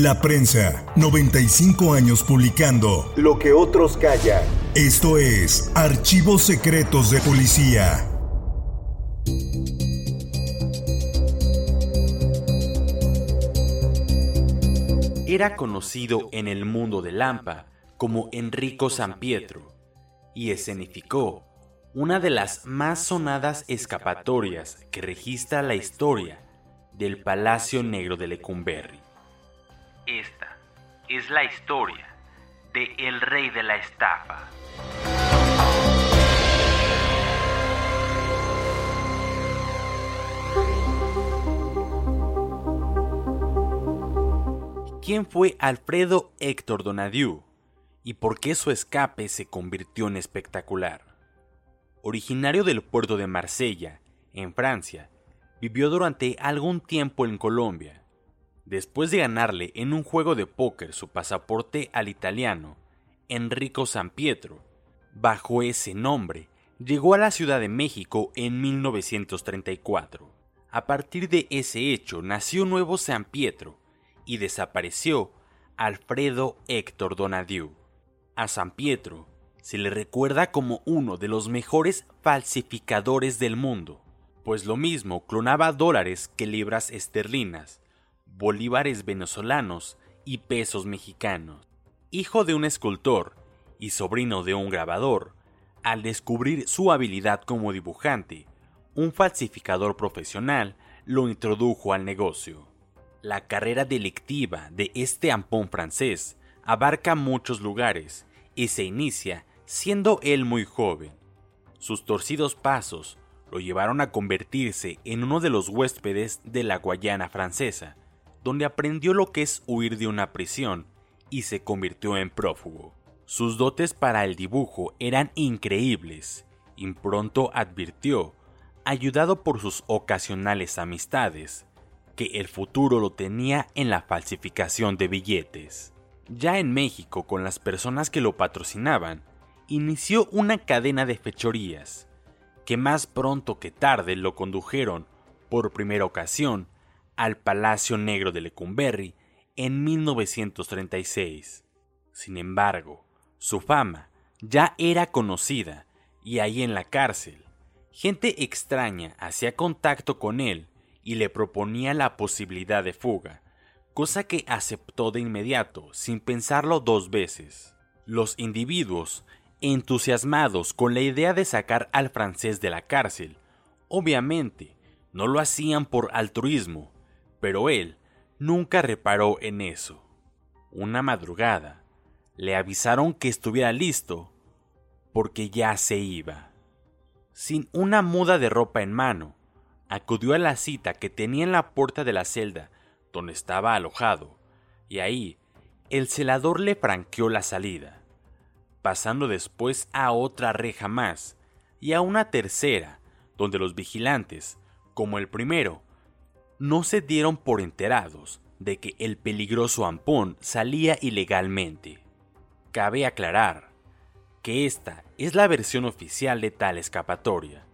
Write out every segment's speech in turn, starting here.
La prensa, 95 años publicando Lo que otros callan. Esto es Archivos Secretos de Policía. Era conocido en el mundo de Lampa como Enrico San Pietro y escenificó una de las más sonadas escapatorias que registra la historia del Palacio Negro de Lecumberri. Es la historia de El Rey de la Estafa. ¿Quién fue Alfredo Héctor Donadieu y por qué su escape se convirtió en espectacular? Originario del puerto de Marsella, en Francia, vivió durante algún tiempo en Colombia. Después de ganarle en un juego de póker su pasaporte al italiano, Enrico San Pietro, bajo ese nombre, llegó a la Ciudad de México en 1934. A partir de ese hecho nació nuevo San Pietro y desapareció Alfredo Héctor Donadieu. A San Pietro se le recuerda como uno de los mejores falsificadores del mundo, pues lo mismo clonaba dólares que libras esterlinas, bolívares venezolanos y pesos mexicanos. Hijo de un escultor y sobrino de un grabador, al descubrir su habilidad como dibujante, un falsificador profesional lo introdujo al negocio. La carrera delictiva de este ampón francés abarca muchos lugares y se inicia siendo él muy joven. Sus torcidos pasos lo llevaron a convertirse en uno de los huéspedes de la Guayana francesa, donde aprendió lo que es huir de una prisión y se convirtió en prófugo. Sus dotes para el dibujo eran increíbles, y pronto advirtió, ayudado por sus ocasionales amistades, que el futuro lo tenía en la falsificación de billetes. Ya en México, con las personas que lo patrocinaban, inició una cadena de fechorías, que más pronto que tarde lo condujeron, por primera ocasión, al Palacio Negro de Lecumberri en 1936. Sin embargo, su fama ya era conocida y ahí en la cárcel, gente extraña hacía contacto con él y le proponía la posibilidad de fuga, cosa que aceptó de inmediato sin pensarlo dos veces. Los individuos, entusiasmados con la idea de sacar al francés de la cárcel, obviamente no lo hacían por altruismo, pero él nunca reparó en eso. Una madrugada, le avisaron que estuviera listo, porque ya se iba. Sin una muda de ropa en mano, acudió a la cita que tenía en la puerta de la celda donde estaba alojado, y ahí el celador le franqueó la salida, pasando después a otra reja más y a una tercera, donde los vigilantes, como el primero, no se dieron por enterados de que el peligroso ampón salía ilegalmente. Cabe aclarar que esta es la versión oficial de tal escapatoria,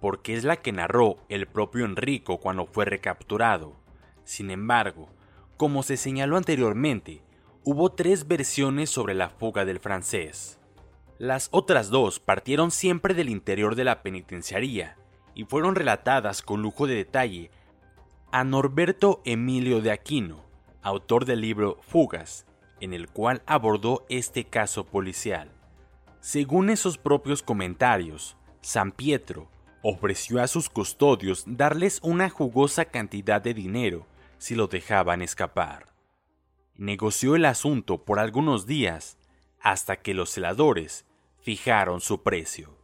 porque es la que narró el propio Enrico cuando fue recapturado. Sin embargo, como se señaló anteriormente, hubo tres versiones sobre la fuga del francés. Las otras dos partieron siempre del interior de la penitenciaría y fueron relatadas con lujo de detalle a Norberto Emilio de Aquino, autor del libro Fugas, en el cual abordó este caso policial. Según esos propios comentarios, San Pietro ofreció a sus custodios darles una jugosa cantidad de dinero si lo dejaban escapar. Negoció el asunto por algunos días hasta que los celadores fijaron su precio.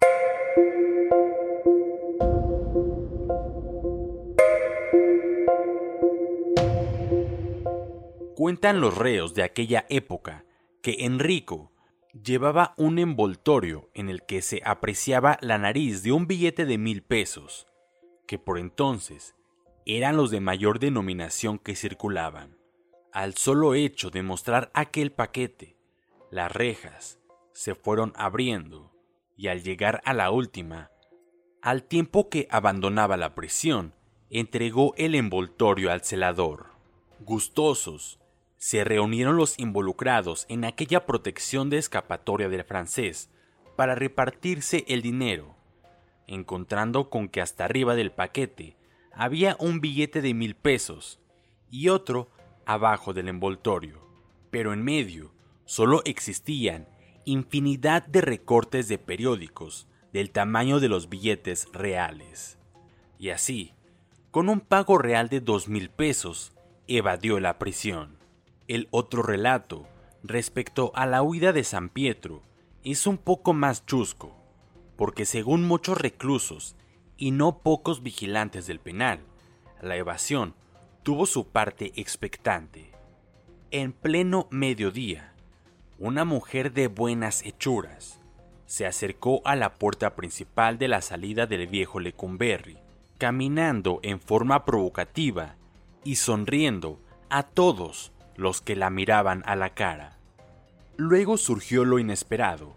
Cuentan los reos de aquella época que Enrico llevaba un envoltorio en el que se apreciaba la nariz de un billete de mil pesos, que por entonces eran los de mayor denominación que circulaban. Al solo hecho de mostrar aquel paquete, las rejas se fueron abriendo y al llegar a la última, al tiempo que abandonaba la prisión, entregó el envoltorio al celador. Gustosos, se reunieron los involucrados en aquella protección de escapatoria del francés para repartirse el dinero, encontrando con que hasta arriba del paquete había un billete de mil pesos y otro abajo del envoltorio, pero en medio solo existían infinidad de recortes de periódicos del tamaño de los billetes reales. Y así, con un pago real de dos mil pesos, evadió la prisión. El otro relato, respecto a la huida de San Pietro, es un poco más chusco, porque según muchos reclusos y no pocos vigilantes del penal, la evasión tuvo su parte expectante. En pleno mediodía, una mujer de buenas hechuras se acercó a la puerta principal de la salida del viejo Lecumberri, caminando en forma provocativa y sonriendo a todos los que la miraban a la cara. Luego surgió lo inesperado.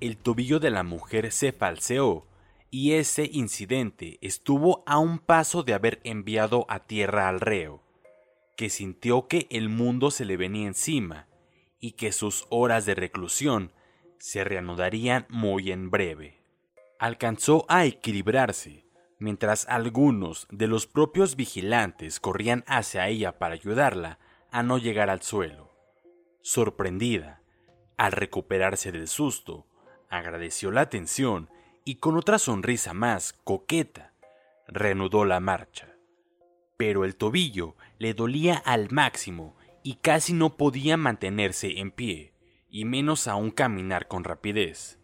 El tobillo de la mujer se falseó y ese incidente estuvo a un paso de haber enviado a tierra al reo, que sintió que el mundo se le venía encima y que sus horas de reclusión se reanudarían muy en breve. Alcanzó a equilibrarse, mientras algunos de los propios vigilantes corrían hacia ella para ayudarla a no llegar al suelo. Sorprendida, al recuperarse del susto, agradeció la atención y con otra sonrisa más coqueta, reanudó la marcha. Pero el tobillo le dolía al máximo y casi no podía mantenerse en pie, y menos aún caminar con rapidez.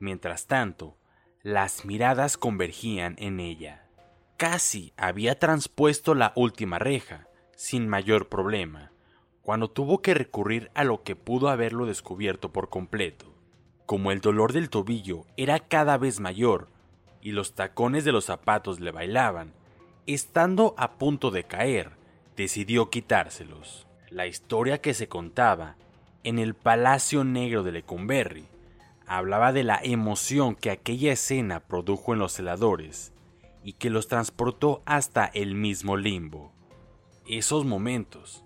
Mientras tanto, las miradas convergían en ella. Casi había transpuesto la última reja, sin mayor problema, cuando tuvo que recurrir a lo que pudo haberlo descubierto por completo. Como el dolor del tobillo era cada vez mayor y los tacones de los zapatos le bailaban, estando a punto de caer, decidió quitárselos. La historia que se contaba en el Palacio Negro de Lecumberri hablaba de la emoción que aquella escena produjo en los celadores y que los transportó hasta el mismo limbo. Esos momentos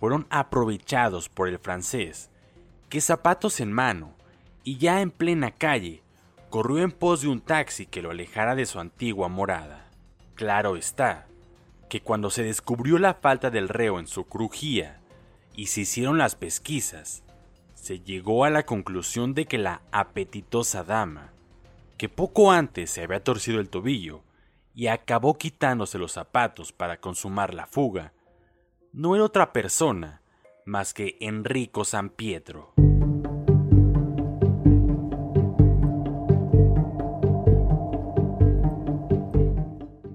fueron aprovechados por el francés, que zapatos en mano y ya en plena calle, corrió en pos de un taxi que lo alejara de su antigua morada. Claro está, que cuando se descubrió la falta del reo en su crujía y se hicieron las pesquisas, se llegó a la conclusión de que la apetitosa dama, que poco antes se había torcido el tobillo y acabó quitándose los zapatos para consumar la fuga, no era otra persona más que Enrico San Pietro.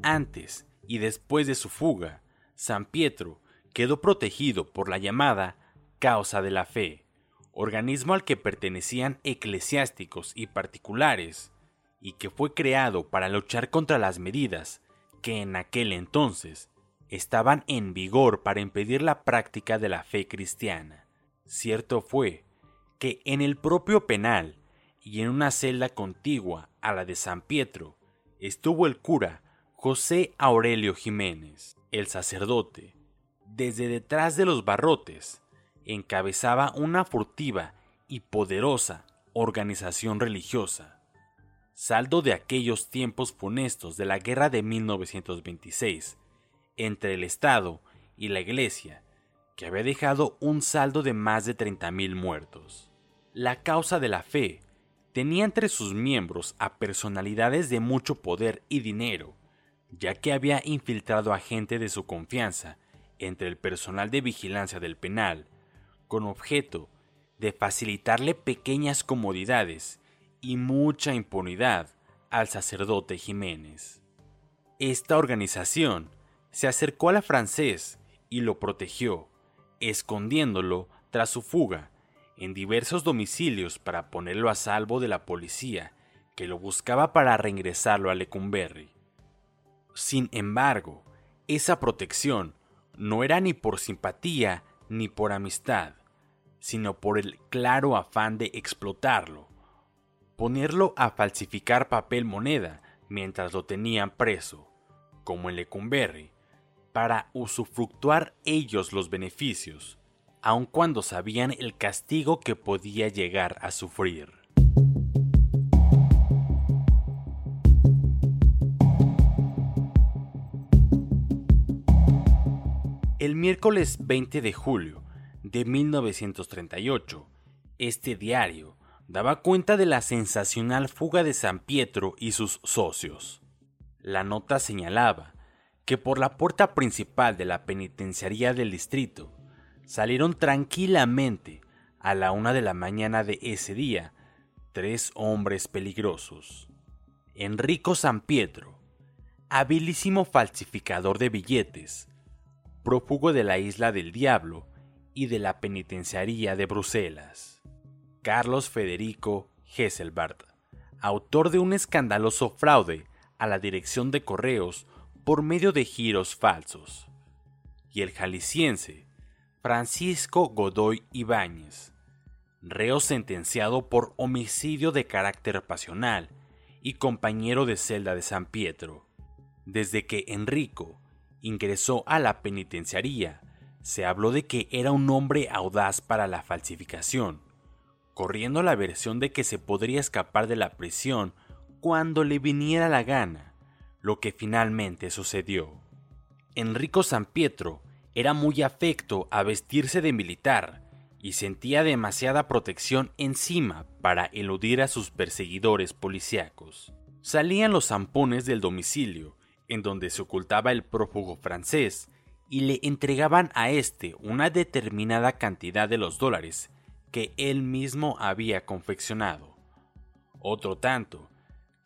Antes y después de su fuga, San Pietro quedó protegido por la llamada Causa de la Fe, organismo al que pertenecían eclesiásticos y particulares, y que fue creado para luchar contra las medidas que en aquel entonces estaban en vigor para impedir la práctica de la fe cristiana. Cierto fue que en el propio penal y en una celda contigua a la de San Pietro estuvo el cura José Aurelio Jiménez, el sacerdote. Desde detrás de los barrotes encabezaba una furtiva y poderosa organización religiosa, saldo de aquellos tiempos funestos de la guerra de 1926 entre el Estado y la Iglesia, que había dejado un saldo de más de 30.000 muertos. La causa de la fe tenía entre sus miembros a personalidades de mucho poder y dinero, ya que había infiltrado a gente de su confianza entre el personal de vigilancia del penal, con objeto de facilitarle pequeñas comodidades y mucha impunidad al sacerdote Jiménez. Esta organización se acercó a la francés y lo protegió, escondiéndolo tras su fuga en diversos domicilios para ponerlo a salvo de la policía que lo buscaba para reingresarlo a Lecumberri. Sin embargo, esa protección no era ni por simpatía ni por amistad, sino por el claro afán de explotarlo, ponerlo a falsificar papel moneda mientras lo tenían preso, como en Lecumberri, para usufructuar ellos los beneficios, aun cuando sabían el castigo que podía llegar a sufrir. El miércoles 20 de julio de 1938, este diario daba cuenta de la sensacional fuga de San Pietro y sus socios. La nota señalaba que por la puerta principal de la penitenciaría del distrito salieron tranquilamente a la una de la mañana de ese día tres hombres peligrosos. Enrico San Pietro, habilísimo falsificador de billetes, prófugo de la isla del Diablo y de la penitenciaría de Bruselas. Carlos Federico Hesselbart, autor de un escandaloso fraude a la dirección de correos por medio de giros falsos. Y el jalisciense Francisco Godoy Ibáñez, reo sentenciado por homicidio de carácter pasional y compañero de celda de San Pietro. Desde que Enrico ingresó a la penitenciaría, se habló de que era un hombre audaz para la falsificación, corriendo la versión de que se podría escapar de la prisión cuando le viniera la gana, lo que finalmente sucedió. Enrico San Pietro era muy afecto a vestirse de militar y sentía demasiada protección encima para eludir a sus perseguidores policíacos. Salían los zampones del domicilio en donde se ocultaba el prófugo francés, y le entregaban a éste una determinada cantidad de los dólares que él mismo había confeccionado. Otro tanto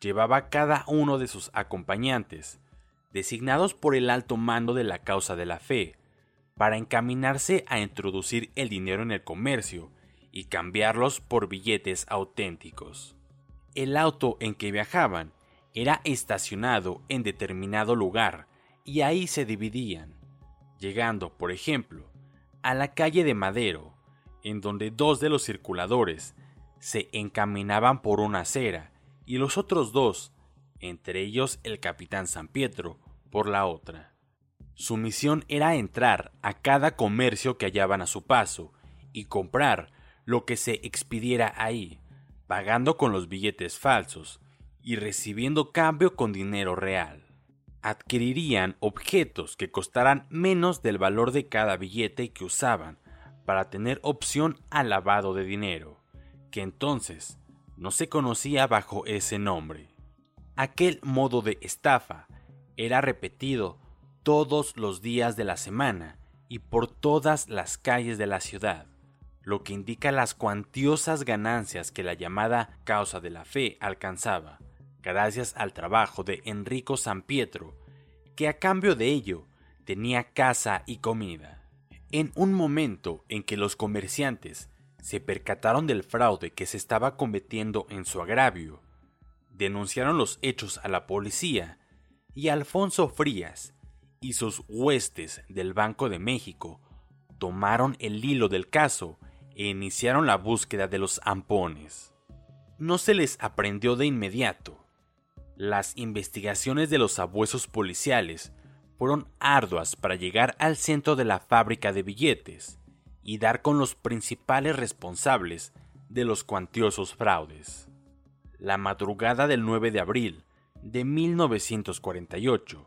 llevaba cada uno de sus acompañantes, designados por el alto mando de la causa de la fe, para encaminarse a introducir el dinero en el comercio y cambiarlos por billetes auténticos. El auto en que viajaban era estacionado en determinado lugar y ahí se dividían, llegando, por ejemplo, a la calle de Madero, en donde dos de los circuladores se encaminaban por una acera y los otros dos, entre ellos el capitán San Pietro, por la otra. Su misión era entrar a cada comercio que hallaban a su paso y comprar lo que se expidiera ahí, pagando con los billetes falsos, y recibiendo cambio con dinero real. Adquirirían objetos que costaran menos del valor de cada billete que usaban para tener opción al lavado de dinero, que entonces no se conocía bajo ese nombre. Aquel modo de estafa era repetido todos los días de la semana y por todas las calles de la ciudad, lo que indica las cuantiosas ganancias que la llamada causa de la fe alcanzaba gracias al trabajo de Enrico San Pietro, que a cambio de ello tenía casa y comida. En un momento en que los comerciantes se percataron del fraude que se estaba cometiendo en su agravio, denunciaron los hechos a la policía y Alfonso Frías y sus huestes del Banco de México tomaron el hilo del caso e iniciaron la búsqueda de los ampones. No se les aprendió de inmediato, las investigaciones de los sabuesos policiales fueron arduas para llegar al centro de la fábrica de billetes y dar con los principales responsables de los cuantiosos fraudes. La madrugada del 9 de abril de 1948,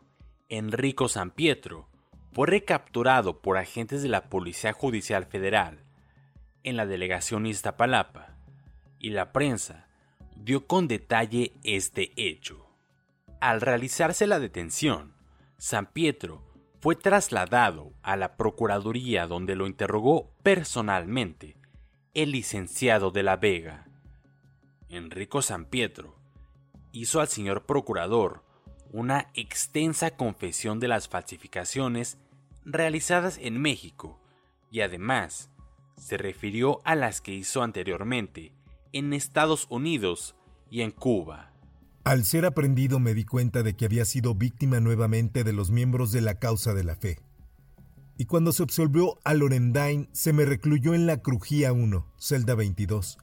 Enrico San Pietro fue recapturado por agentes de la Policía Judicial Federal en la delegación Iztapalapa y la prensa dio con detalle este hecho. Al realizarse la detención, San Pietro fue trasladado a la Procuraduría donde lo interrogó personalmente el licenciado de la Vega. Enrico San Pietro hizo al señor procurador una extensa confesión de las falsificaciones realizadas en México y además se refirió a las que hizo anteriormente en Estados Unidos y en Cuba. Al ser aprendido me di cuenta de que había sido víctima nuevamente de los miembros de la causa de la fe. Y cuando se absolvió a Lorendain, se me recluyó en la Crujía 1, celda 22,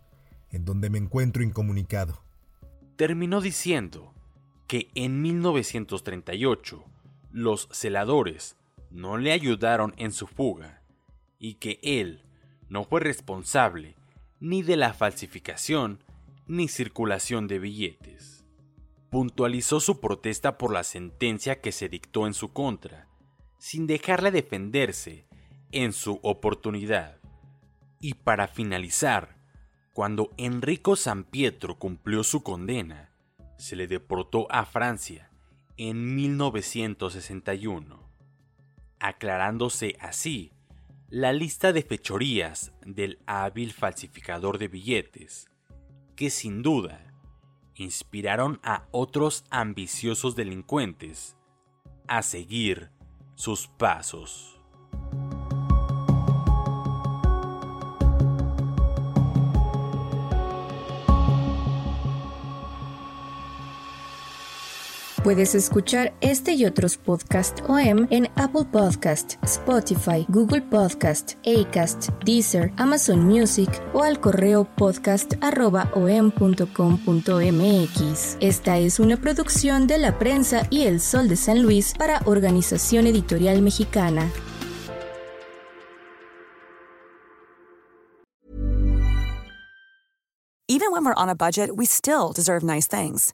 en donde me encuentro incomunicado. Terminó diciendo que en 1938 los celadores no le ayudaron en su fuga y que él no fue responsable ni de la falsificación ni circulación de billetes. Puntualizó su protesta por la sentencia que se dictó en su contra, sin dejarle defenderse en su oportunidad. Y para finalizar, cuando Enrico San Pietro cumplió su condena, se le deportó a Francia en 1961, aclarándose así la lista de fechorías del hábil falsificador de billetes, que sin duda inspiraron a otros ambiciosos delincuentes a seguir sus pasos. Puedes escuchar este y otros podcasts OM en Apple Podcast, Spotify, Google Podcast, Acast, Deezer, Amazon Music o al correo podcast@om.com.mx. Esta es una producción de la prensa y El Sol de San Luis para Organización Editorial Mexicana. Even when we're on a budget, we still deserve nice things.